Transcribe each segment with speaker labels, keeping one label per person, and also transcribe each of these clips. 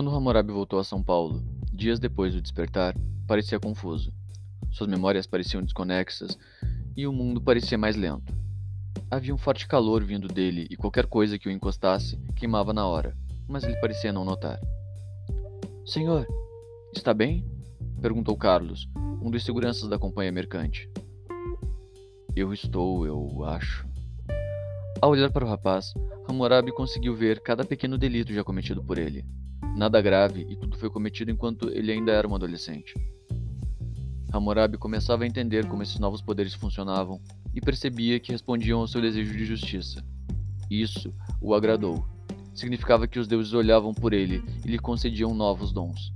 Speaker 1: Quando Hammurabi voltou a São Paulo, dias depois do despertar, parecia confuso. Suas memórias pareciam desconexas e o mundo parecia mais lento. Havia um forte calor vindo dele e qualquer coisa que o encostasse queimava na hora, mas ele parecia não notar. Senhor, está bem? perguntou Carlos, um dos seguranças da companhia mercante. Eu estou, eu acho. Ao olhar para o rapaz, Hammurabi conseguiu ver cada pequeno delito já cometido por ele. Nada grave e tudo foi cometido enquanto ele ainda era um adolescente. Hammurabi começava a entender como esses novos poderes funcionavam e percebia que respondiam ao seu desejo de justiça. Isso o agradou. Significava que os deuses olhavam por ele e lhe concediam novos dons.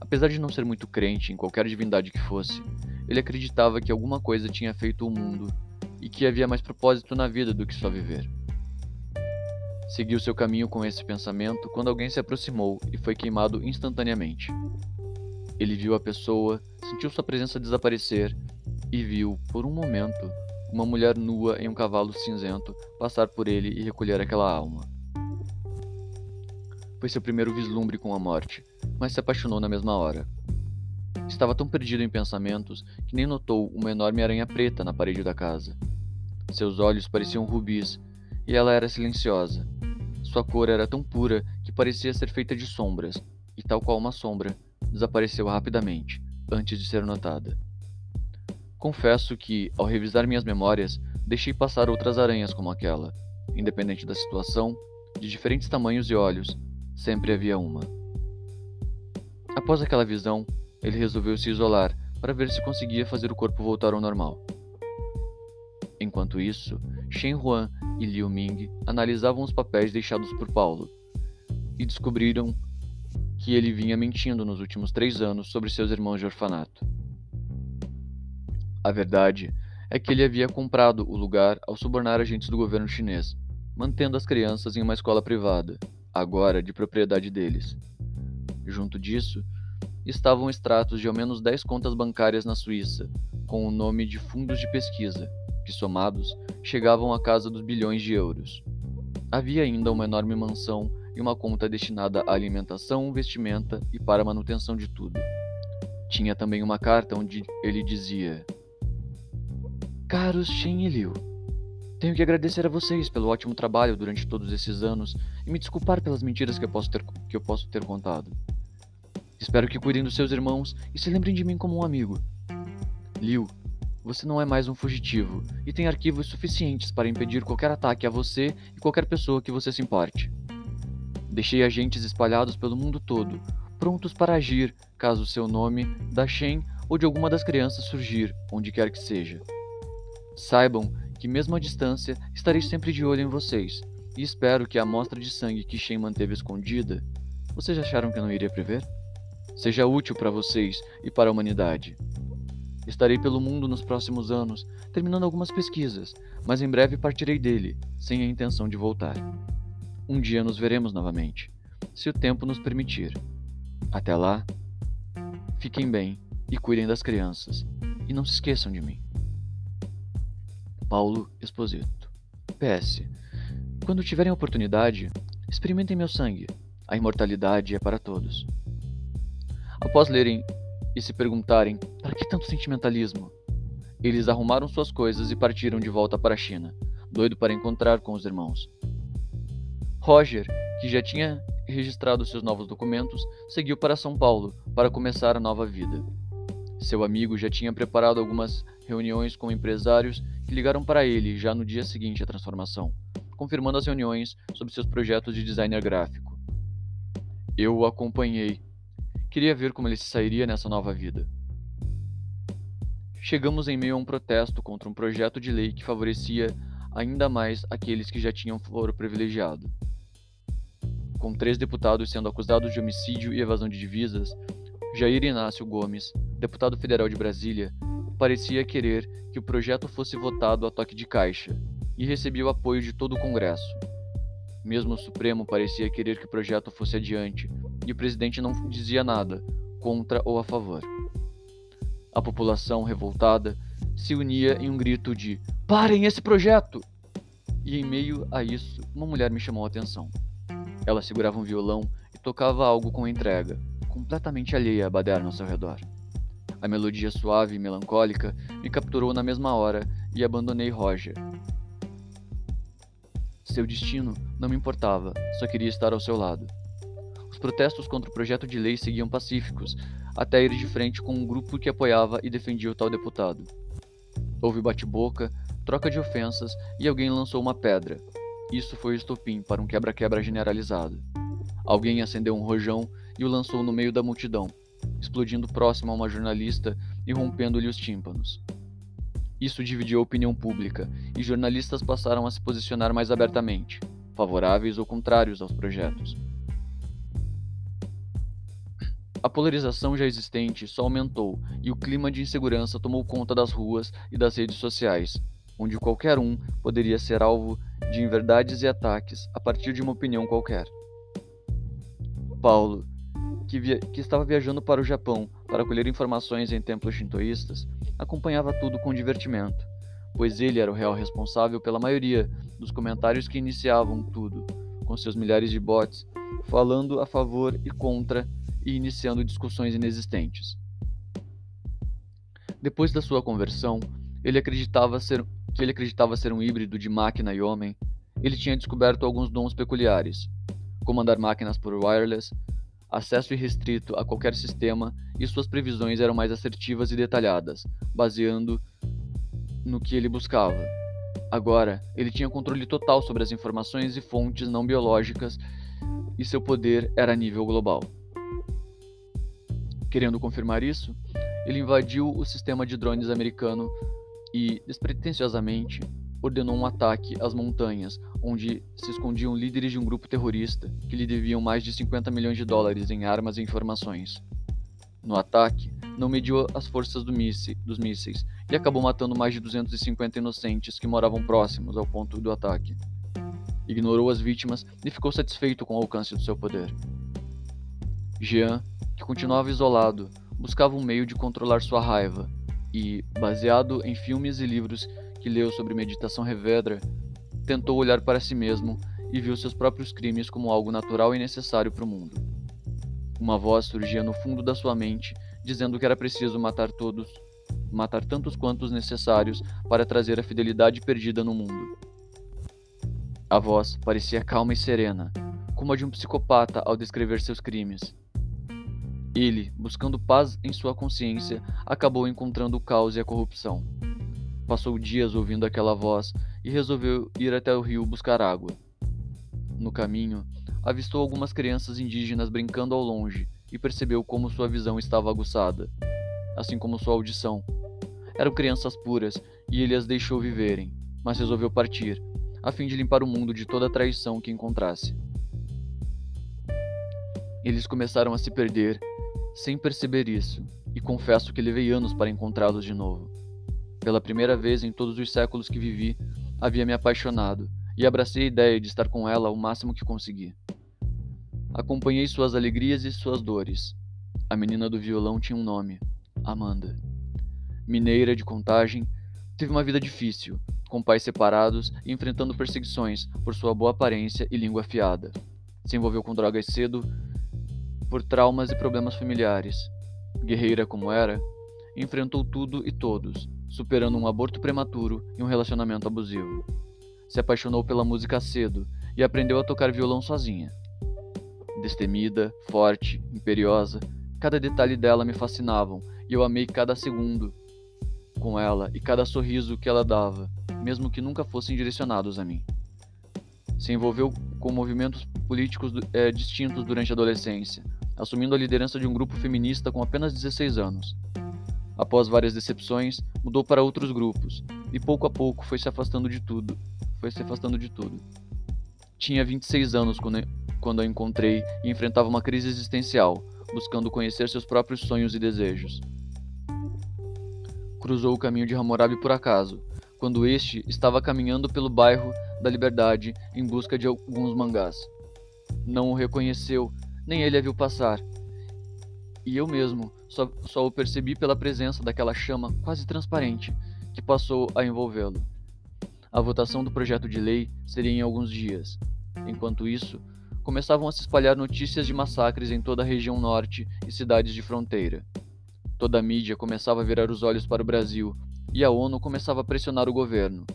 Speaker 1: Apesar de não ser muito crente em qualquer divindade que fosse, ele acreditava que alguma coisa tinha feito o mundo e que havia mais propósito na vida do que só viver. Seguiu seu caminho com esse pensamento quando alguém se aproximou e foi queimado instantaneamente. Ele viu a pessoa, sentiu sua presença desaparecer e viu, por um momento, uma mulher nua em um cavalo cinzento passar por ele e recolher aquela alma. Foi seu primeiro vislumbre com a morte, mas se apaixonou na mesma hora. Estava tão perdido em pensamentos que nem notou uma enorme aranha preta na parede da casa. Seus olhos pareciam rubis e ela era silenciosa. Sua cor era tão pura que parecia ser feita de sombras, e tal qual uma sombra, desapareceu rapidamente, antes de ser notada. Confesso que, ao revisar minhas memórias, deixei passar outras aranhas como aquela. Independente da situação, de diferentes tamanhos e olhos, sempre havia uma. Após aquela visão, ele resolveu se isolar para ver se conseguia fazer o corpo voltar ao normal. Enquanto isso, Shen Huan e Liu Ming analisavam os papéis deixados por Paulo e descobriram que ele vinha mentindo nos últimos três anos sobre seus irmãos de orfanato. A verdade é que ele havia comprado o lugar ao subornar agentes do governo chinês, mantendo as crianças em uma escola privada, agora de propriedade deles. Junto disso, estavam extratos de ao menos 10 contas bancárias na Suíça, com o nome de fundos de pesquisa, que somados chegavam à casa dos bilhões de euros. Havia ainda uma enorme mansão e uma conta destinada à alimentação, vestimenta e para a manutenção de tudo. Tinha também uma carta onde ele dizia: Caros Shen e Liu, tenho que agradecer a vocês pelo ótimo trabalho durante todos esses anos e me desculpar pelas mentiras que eu posso ter, que eu posso ter contado. Espero que cuidem dos seus irmãos e se lembrem de mim como um amigo. Liu, você não é mais um fugitivo e tem arquivos suficientes para impedir qualquer ataque a você e qualquer pessoa que você se importe. Deixei agentes espalhados pelo mundo todo, prontos para agir caso seu nome, da Shen ou de alguma das crianças surgir, onde quer que seja. Saibam que, mesmo à distância, estarei sempre de olho em vocês, e espero que a amostra de sangue que Shen manteve escondida, vocês acharam que eu não iria prever? Seja útil para vocês e para a humanidade. Estarei pelo mundo nos próximos anos, terminando algumas pesquisas, mas em breve partirei dele, sem a intenção de voltar. Um dia nos veremos novamente, se o tempo nos permitir. Até lá, fiquem bem e cuidem das crianças, e não se esqueçam de mim. Paulo Exposito. PS. Quando tiverem oportunidade, experimentem meu sangue. A imortalidade é para todos. Após lerem e se perguntarem para que tanto sentimentalismo, eles arrumaram suas coisas e partiram de volta para a China, doido para encontrar com os irmãos. Roger, que já tinha registrado seus novos documentos, seguiu para São Paulo para começar a nova vida. Seu amigo já tinha preparado algumas reuniões com empresários que ligaram para ele já no dia seguinte à transformação, confirmando as reuniões sobre seus projetos de designer gráfico. Eu o acompanhei. Queria ver como ele se sairia nessa nova vida. Chegamos em meio a um protesto contra um projeto de lei que favorecia ainda mais aqueles que já tinham foro privilegiado. Com três deputados sendo acusados de homicídio e evasão de divisas, Jair Inácio Gomes, deputado federal de Brasília, parecia querer que o projeto fosse votado a toque de caixa e recebia o apoio de todo o Congresso. Mesmo o Supremo parecia querer que o projeto fosse adiante e o presidente não dizia nada, contra ou a favor. A população, revoltada, se unia em um grito de: Parem esse projeto! E em meio a isso, uma mulher me chamou a atenção. Ela segurava um violão e tocava algo com entrega, completamente alheia à baderna ao seu redor. A melodia suave e melancólica me capturou na mesma hora e abandonei Roger. Seu destino não me importava, só queria estar ao seu lado. Os protestos contra o projeto de lei seguiam pacíficos, até ir de frente com um grupo que apoiava e defendia o tal deputado. Houve bate-boca, troca de ofensas e alguém lançou uma pedra. Isso foi o estopim para um quebra-quebra generalizado. Alguém acendeu um rojão e o lançou no meio da multidão, explodindo próximo a uma jornalista e rompendo-lhe os tímpanos. Isso dividiu a opinião pública e jornalistas passaram a se posicionar mais abertamente, favoráveis ou contrários aos projetos. A polarização já existente só aumentou e o clima de insegurança tomou conta das ruas e das redes sociais, onde qualquer um poderia ser alvo de inverdades e ataques a partir de uma opinião qualquer. Paulo, que, via que estava viajando para o Japão para colher informações em templos shintoístas, acompanhava tudo com divertimento, pois ele era o real responsável pela maioria dos comentários que iniciavam tudo, com seus milhares de bots falando a favor e contra e iniciando discussões inexistentes. Depois da sua conversão, ele acreditava ser, que ele acreditava ser um híbrido de máquina e homem. Ele tinha descoberto alguns dons peculiares: comandar máquinas por wireless, acesso irrestrito a qualquer sistema, e suas previsões eram mais assertivas e detalhadas, baseando no que ele buscava. Agora, ele tinha controle total sobre as informações e fontes não biológicas, e seu poder era a nível global. Querendo confirmar isso, ele invadiu o sistema de drones americano e, despretensiosamente, ordenou um ataque às montanhas, onde se escondiam líderes de um grupo terrorista que lhe deviam mais de 50 milhões de dólares em armas e informações. No ataque, não mediu as forças do dos mísseis e acabou matando mais de 250 inocentes que moravam próximos ao ponto do ataque. Ignorou as vítimas e ficou satisfeito com o alcance do seu poder. Jean que continuava isolado, buscava um meio de controlar sua raiva e, baseado em filmes e livros que leu sobre meditação revedra, tentou olhar para si mesmo e viu seus próprios crimes como algo natural e necessário para o mundo. Uma voz surgia no fundo da sua mente, dizendo que era preciso matar todos, matar tantos quantos necessários para trazer a fidelidade perdida no mundo. A voz parecia calma e serena, como a de um psicopata ao descrever seus crimes. Ele, buscando paz em sua consciência, acabou encontrando o caos e a corrupção. Passou dias ouvindo aquela voz e resolveu ir até o rio buscar água. No caminho, avistou algumas crianças indígenas brincando ao longe e percebeu como sua visão estava aguçada, assim como sua audição. Eram crianças puras e ele as deixou viverem, mas resolveu partir, a fim de limpar o mundo de toda a traição que encontrasse. Eles começaram a se perder sem perceber isso, e confesso que levei anos para encontrá-los de novo. Pela primeira vez em todos os séculos que vivi, havia me apaixonado e abracei a ideia de estar com ela o máximo que consegui. Acompanhei suas alegrias e suas dores. A menina do violão tinha um nome: Amanda. Mineira de contagem, teve uma vida difícil, com pais separados e enfrentando perseguições por sua boa aparência e língua afiada. Se envolveu com drogas cedo por traumas e problemas familiares. Guerreira como era, enfrentou tudo e todos, superando um aborto prematuro e um relacionamento abusivo. Se apaixonou pela música cedo e aprendeu a tocar violão sozinha. Destemida, forte, imperiosa, cada detalhe dela me fascinavam e eu amei cada segundo com ela e cada sorriso que ela dava, mesmo que nunca fossem direcionados a mim. Se envolveu com movimentos políticos é, distintos durante a adolescência, assumindo a liderança de um grupo feminista com apenas 16 anos. Após várias decepções, mudou para outros grupos e pouco a pouco foi se afastando de tudo. Foi se afastando de tudo. Tinha 26 anos quando a encontrei e enfrentava uma crise existencial, buscando conhecer seus próprios sonhos e desejos. Cruzou o caminho de Hammurabi por acaso, quando este estava caminhando pelo bairro da Liberdade em busca de alguns mangás. Não o reconheceu nem ele a viu passar. E eu mesmo só, só o percebi pela presença daquela chama quase transparente que passou a envolvê-lo. A votação do projeto de lei seria em alguns dias. Enquanto isso, começavam a se espalhar notícias de massacres em toda a região norte e cidades de fronteira. Toda a mídia começava a virar os olhos para o Brasil e a ONU começava a pressionar o governo.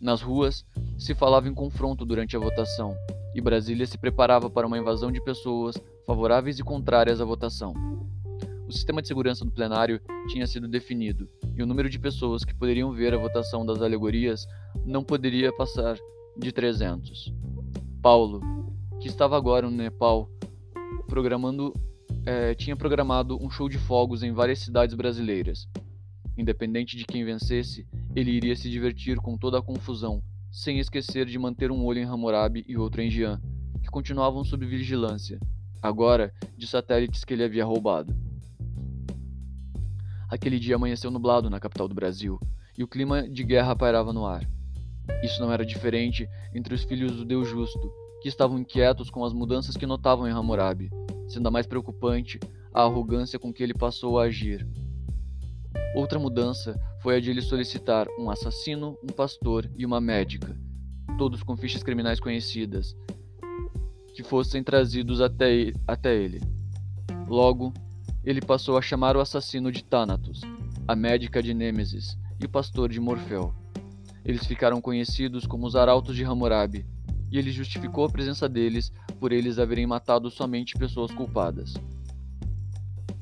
Speaker 1: Nas ruas, se falava em confronto durante a votação, e Brasília se preparava para uma invasão de pessoas favoráveis e contrárias à votação. O sistema de segurança do plenário tinha sido definido, e o número de pessoas que poderiam ver a votação das alegorias não poderia passar de 300. Paulo, que estava agora no Nepal, programando, eh, tinha programado um show de fogos em várias cidades brasileiras. Independente de quem vencesse, ele iria se divertir com toda a confusão, sem esquecer de manter um olho em Hammurabi e outro em Jian, que continuavam sob vigilância, agora de satélites que ele havia roubado. Aquele dia amanheceu nublado na capital do Brasil, e o clima de guerra pairava no ar. Isso não era diferente entre os filhos do Deus Justo, que estavam inquietos com as mudanças que notavam em Hammurabi, sendo a mais preocupante a arrogância com que ele passou a agir. Outra mudança foi a de ele solicitar um assassino, um pastor e uma médica, todos com fichas criminais conhecidas, que fossem trazidos até, até ele. Logo, ele passou a chamar o assassino de Thanatos, a médica de Nêmesis e o pastor de Morfeu. Eles ficaram conhecidos como os Arautos de Hammurabi, e ele justificou a presença deles por eles haverem matado somente pessoas culpadas.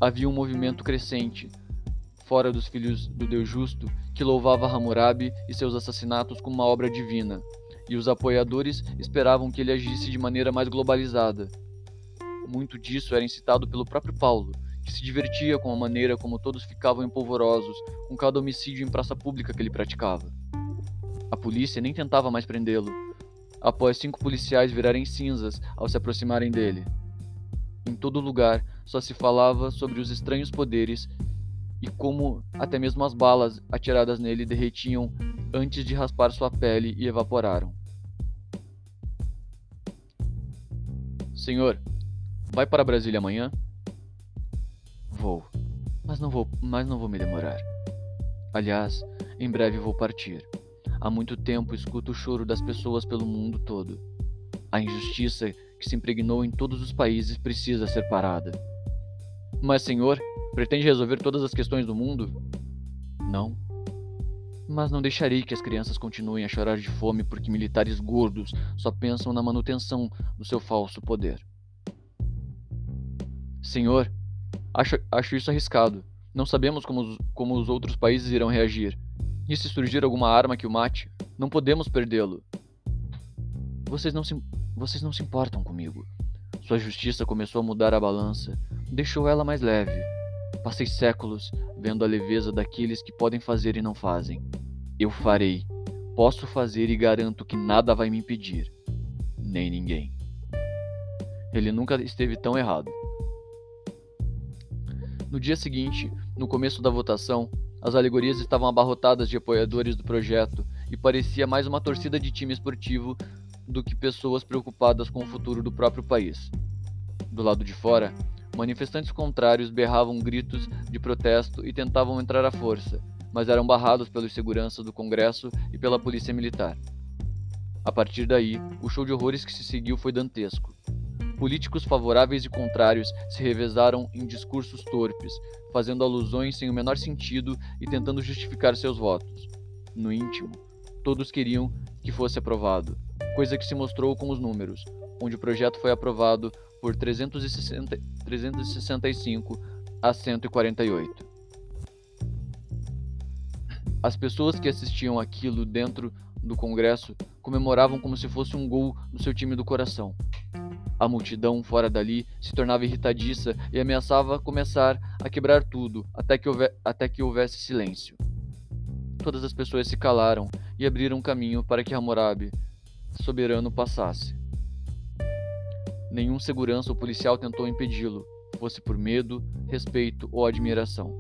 Speaker 1: Havia um movimento crescente fora dos filhos do Deus Justo, que louvava Hammurabi e seus assassinatos como uma obra divina, e os apoiadores esperavam que ele agisse de maneira mais globalizada. Muito disso era incitado pelo próprio Paulo, que se divertia com a maneira como todos ficavam empolvorosos com cada homicídio em praça pública que ele praticava. A polícia nem tentava mais prendê-lo, após cinco policiais virarem cinzas ao se aproximarem dele. Em todo lugar só se falava sobre os estranhos poderes e como até mesmo as balas atiradas nele derretiam antes de raspar sua pele e evaporaram. Senhor, vai para Brasília amanhã? Vou, mas não vou, mas não vou me demorar. Aliás, em breve vou partir. Há muito tempo escuto o choro das pessoas pelo mundo todo. A injustiça que se impregnou em todos os países precisa ser parada. Mas, senhor, Pretende resolver todas as questões do mundo? Não. Mas não deixarei que as crianças continuem a chorar de fome porque militares gordos só pensam na manutenção do seu falso poder. Senhor, acho, acho isso arriscado. Não sabemos como os, como os outros países irão reagir. E se surgir alguma arma que o mate, não podemos perdê-lo. Vocês não se, vocês não se importam comigo. Sua justiça começou a mudar a balança, deixou ela mais leve. Passei séculos vendo a leveza daqueles que podem fazer e não fazem. Eu farei. Posso fazer e garanto que nada vai me impedir. Nem ninguém. Ele nunca esteve tão errado. No dia seguinte, no começo da votação, as alegorias estavam abarrotadas de apoiadores do projeto e parecia mais uma torcida de time esportivo do que pessoas preocupadas com o futuro do próprio país. Do lado de fora, Manifestantes contrários berravam gritos de protesto e tentavam entrar à força, mas eram barrados pelos seguranças do Congresso e pela polícia militar. A partir daí, o show de horrores que se seguiu foi dantesco. Políticos favoráveis e contrários se revezaram em discursos torpes, fazendo alusões sem o menor sentido e tentando justificar seus votos. No íntimo, todos queriam que fosse aprovado, coisa que se mostrou com os números, onde o projeto foi aprovado por 360, 365 a 148. As pessoas que assistiam aquilo dentro do Congresso comemoravam como se fosse um gol do seu time do coração. A multidão fora dali se tornava irritadiça e ameaçava começar a quebrar tudo até que, houve, até que houvesse silêncio. Todas as pessoas se calaram e abriram caminho para que Hammurabi, soberano, passasse. Nenhum segurança ou policial tentou impedi-lo, fosse por medo, respeito ou admiração.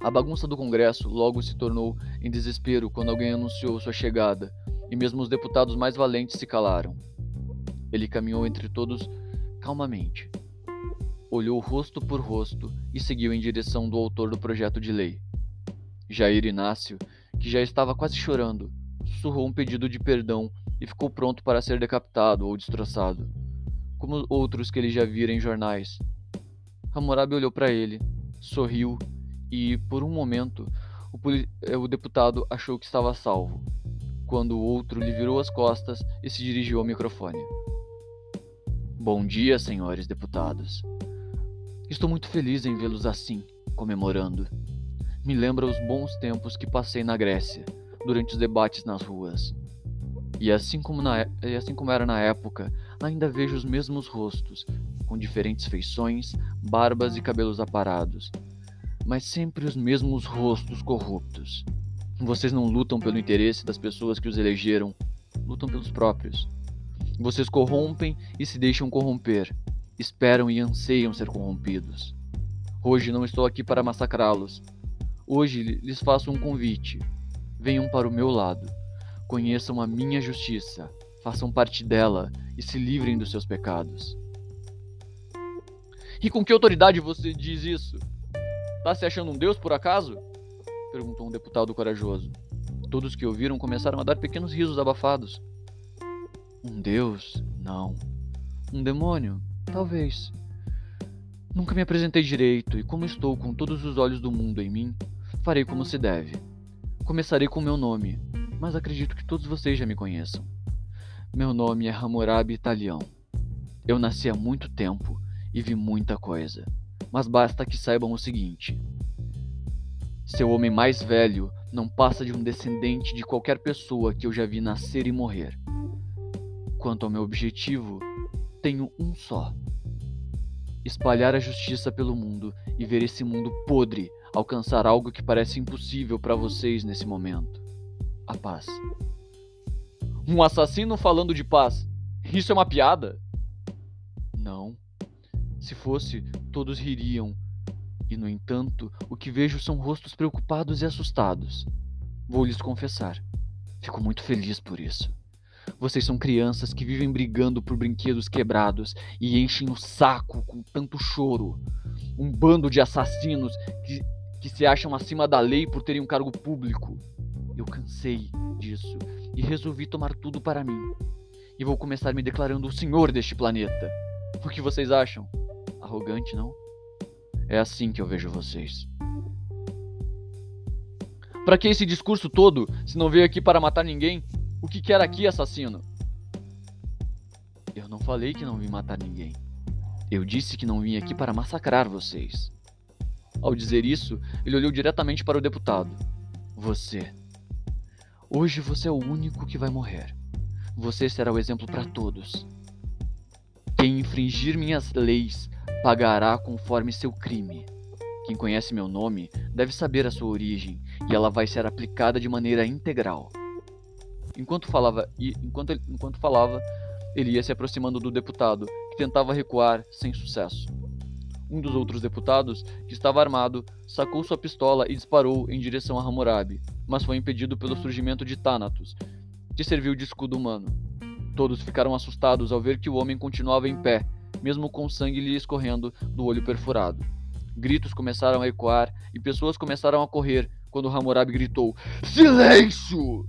Speaker 1: A bagunça do Congresso logo se tornou em desespero quando alguém anunciou sua chegada, e mesmo os deputados mais valentes se calaram. Ele caminhou entre todos calmamente. Olhou rosto por rosto e seguiu em direção do autor do projeto de lei. Jair Inácio, que já estava quase chorando, sussurrou um pedido de perdão e ficou pronto para ser decapitado ou destroçado, como outros que ele já vira em jornais. Hammurabi olhou para ele, sorriu e, por um momento, o, eh, o, deputado achou que estava salvo, quando o outro lhe virou as costas e se dirigiu ao microfone. Bom dia, senhores deputados. Estou muito feliz em vê-los assim, comemorando. Me lembra os bons tempos que passei na Grécia, durante os debates nas ruas. E assim como, na, e assim como era na época, ainda vejo os mesmos rostos, com diferentes feições, barbas e cabelos aparados, mas sempre os mesmos rostos corruptos. Vocês não lutam pelo interesse das pessoas que os elegeram, lutam pelos próprios. Vocês corrompem e se deixam corromper, esperam e anseiam ser corrompidos. Hoje não estou aqui para massacrá-los. Hoje lhes faço um convite. Venham para o meu lado. Conheçam a minha justiça, façam parte dela e se livrem dos seus pecados. E com que autoridade você diz isso? Tá se achando um deus por acaso? perguntou um deputado corajoso. Todos que ouviram começaram a dar pequenos risos abafados. Um deus? Não. Um demônio? Talvez. Nunca me apresentei direito, e como estou com todos os olhos do mundo em mim, farei como se deve. Começarei com meu nome, mas acredito que todos vocês já me conheçam. Meu nome é Hammurabi Italião. Eu nasci há muito tempo e vi muita coisa, mas basta que saibam o seguinte: seu homem mais velho não passa de um descendente de qualquer pessoa que eu já vi nascer e morrer. Quanto ao meu objetivo, tenho um só: espalhar a justiça pelo mundo e ver esse mundo podre alcançar algo que parece impossível para vocês nesse momento: a paz. Um assassino falando de paz. Isso é uma piada? Não. Se fosse, todos ririam. E, no entanto, o que vejo são rostos preocupados e assustados. Vou lhes confessar. Fico muito feliz por isso. Vocês são crianças que vivem brigando por brinquedos quebrados e enchem o saco com tanto choro. Um bando de assassinos que, que se acham acima da lei por terem um cargo público. Eu cansei disso e resolvi tomar tudo para mim. E vou começar me declarando o senhor deste planeta. O que vocês acham? Arrogante, não? É assim que eu vejo vocês. Para que esse discurso todo, se não veio aqui para matar ninguém? O que quer aqui, assassino? Eu não falei que não vim matar ninguém. Eu disse que não vim aqui para massacrar vocês. Ao dizer isso, ele olhou diretamente para o deputado. Você. Hoje você é o único que vai morrer. Você será o exemplo para todos. Quem infringir minhas leis pagará conforme seu crime. Quem conhece meu nome deve saber a sua origem e ela vai ser aplicada de maneira integral. Enquanto falava, enquanto, enquanto falava, ele ia se aproximando do deputado, que tentava recuar sem sucesso. Um dos outros deputados, que estava armado, sacou sua pistola e disparou em direção a Hammurabi, mas foi impedido pelo surgimento de Thanatos, que serviu de escudo humano. Todos ficaram assustados ao ver que o homem continuava em pé, mesmo com sangue lhe escorrendo do olho perfurado. Gritos começaram a ecoar e pessoas começaram a correr quando Hammurabi gritou: Silêncio!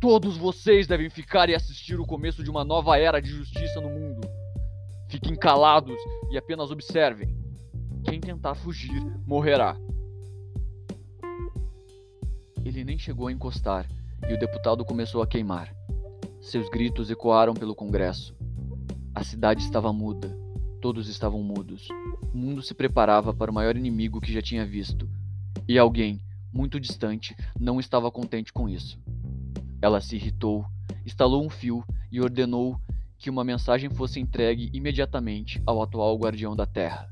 Speaker 1: Todos vocês devem ficar e assistir o começo de uma nova era de justiça no mundo. Fiquem calados e apenas observem. Quem tentar fugir morrerá. Ele nem chegou a encostar e o deputado começou a queimar. Seus gritos ecoaram pelo Congresso. A cidade estava muda. Todos estavam mudos. O mundo se preparava para o maior inimigo que já tinha visto. E alguém, muito distante, não estava contente com isso. Ela se irritou, instalou um fio e ordenou que uma mensagem fosse entregue imediatamente ao atual guardião da Terra.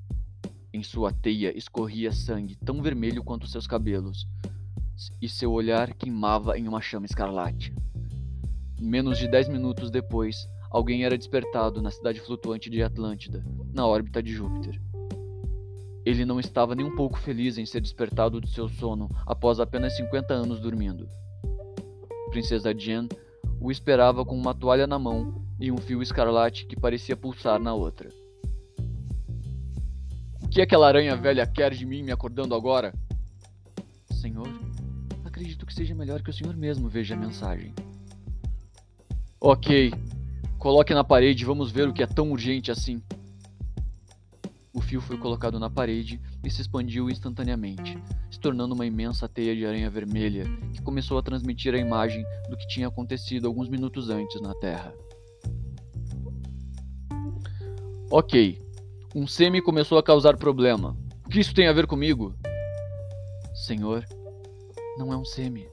Speaker 1: Em sua teia escorria sangue tão vermelho quanto seus cabelos, e seu olhar queimava em uma chama escarlate. Menos de dez minutos depois, alguém era despertado na cidade flutuante de Atlântida, na órbita de Júpiter. Ele não estava nem um pouco feliz em ser despertado de seu sono após apenas 50 anos dormindo. Princesa Jen o esperava com uma toalha na mão e um fio escarlate que parecia pulsar na outra. O que aquela aranha velha quer de mim me acordando agora? Senhor, acredito que seja melhor que o senhor mesmo veja a mensagem. Ok. Coloque na parede e vamos ver o que é tão urgente assim. O fio foi colocado na parede e se expandiu instantaneamente, se tornando uma imensa teia de aranha vermelha que começou a transmitir a imagem do que tinha acontecido alguns minutos antes na Terra. Ok. Um semi começou a causar problema. O que isso tem a ver comigo? Senhor, não é um semi.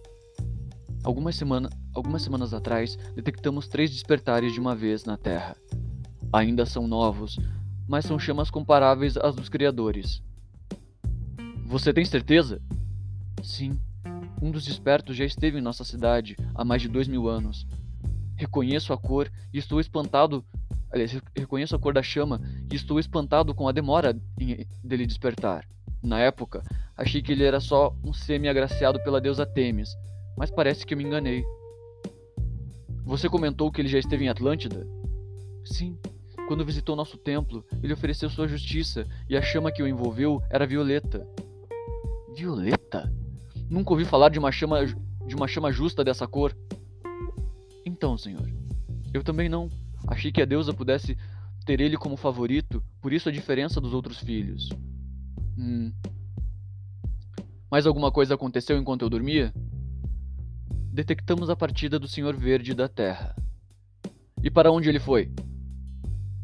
Speaker 1: Algumas, semana, algumas semanas atrás, detectamos três despertares de uma vez na Terra. Ainda são novos, mas são chamas comparáveis às dos criadores. Você tem certeza? Sim. Um dos despertos já esteve em nossa cidade há mais de dois mil anos. Reconheço a cor e estou espantado. Aliás, reconheço a cor da chama e estou espantado com a demora em, dele despertar. Na época, achei que ele era só um semi-agraciado pela deusa Temis, mas parece que me enganei. Você comentou que ele já esteve em Atlântida? Sim, quando visitou nosso templo, ele ofereceu sua justiça e a chama que o envolveu era violeta. Violeta? Nunca ouvi falar de uma chama de uma chama justa dessa cor. Então, senhor, eu também não. Achei que a deusa pudesse ter ele como favorito, por isso a diferença dos outros filhos. Hum. Mais alguma coisa aconteceu enquanto eu dormia? Detectamos a partida do Senhor Verde da Terra. E para onde ele foi?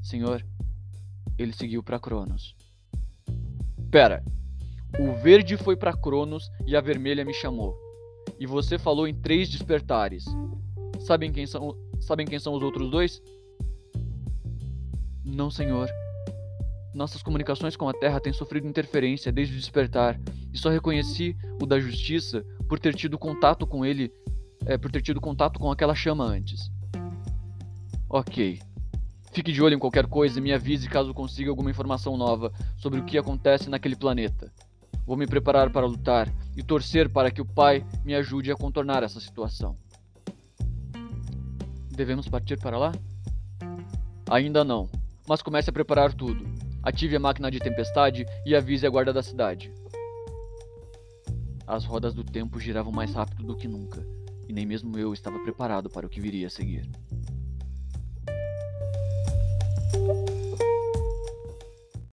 Speaker 1: Senhor, ele seguiu para Cronos. Pera. O verde foi para Cronos e a vermelha me chamou. E você falou em três despertares. Sabem quem são, sabem quem são os outros dois? Não, senhor. Nossas comunicações com a Terra têm sofrido interferência desde o despertar, e só reconheci o da Justiça por ter tido contato com ele, é, por ter tido contato com aquela chama antes. Ok. Fique de olho em qualquer coisa e me avise caso consiga alguma informação nova sobre o que acontece naquele planeta. Vou me preparar para lutar e torcer para que o Pai me ajude a contornar essa situação. Devemos partir para lá? Ainda não, mas comece a preparar tudo. Ative a máquina de tempestade e avise a guarda da cidade. As rodas do tempo giravam mais rápido do que nunca, e nem mesmo eu estava preparado para o que viria a seguir.